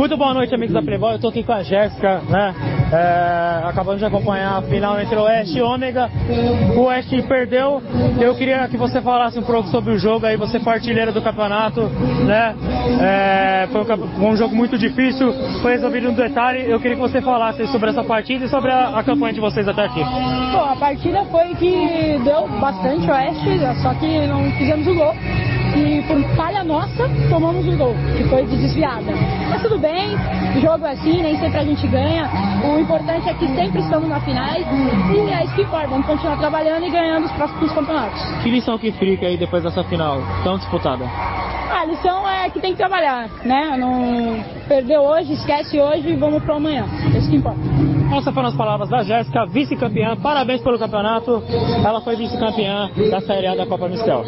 Muito boa noite, amigos da Playboy. Eu tô aqui com a Jéssica, né? É, acabamos de acompanhar a final entre Oeste e Ômega. O Oeste perdeu. Eu queria que você falasse um pouco sobre o jogo aí. Você foi artilheira do campeonato, né? É, foi um, um, jogo muito difícil. Foi resolvido no detalhe. Eu queria que você falasse sobre essa partida e sobre a, a campanha de vocês até aqui. Bom, a partida foi que deu bastante Oeste, só que não fizemos o gol e por falha nossa tomamos o gol, que foi de desviada. Mas tudo bem, jogo é assim, nem sempre a gente ganha. O importante é que sempre estamos na finais e é isso que importa, vamos continuar trabalhando e ganhando os próximos campeonatos. Que lição que fica aí depois dessa final tão disputada? A lição é que tem que trabalhar, né? Não perder hoje, esquece hoje e vamos para amanhã. É isso que importa. Essas foram as palavras da Jéssica, vice-campeã. Parabéns pelo campeonato. Ela foi vice-campeã da Série A da Copa Mistel.